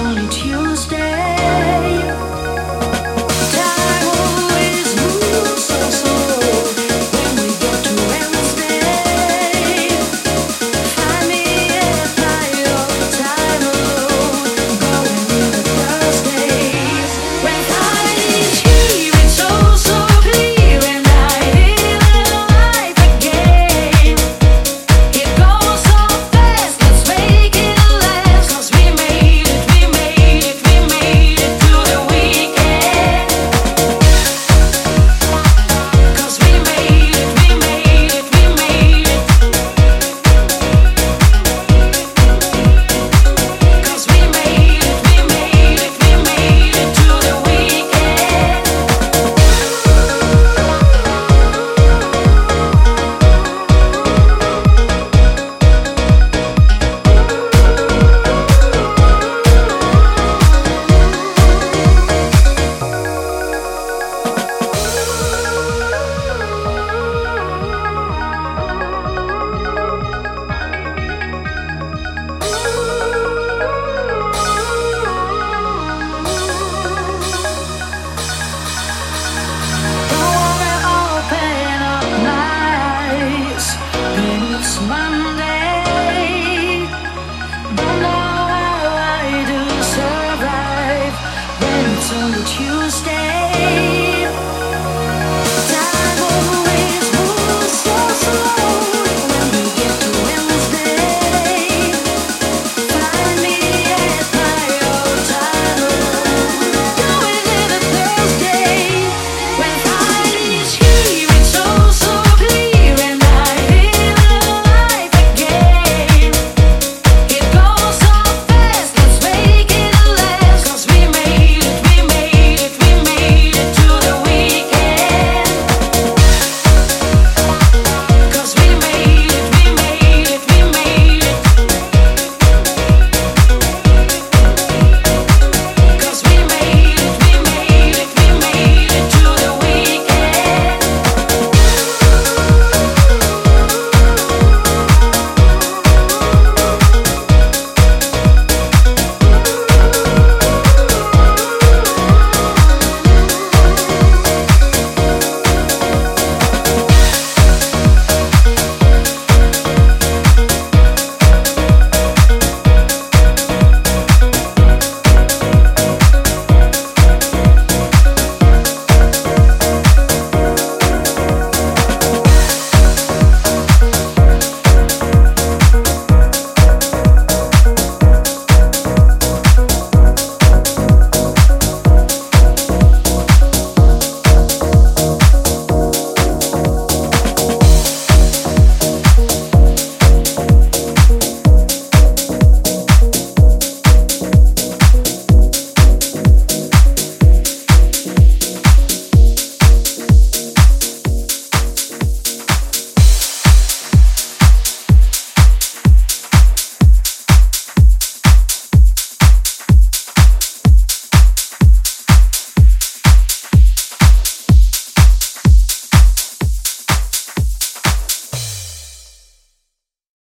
only Tuesday. so that you stay.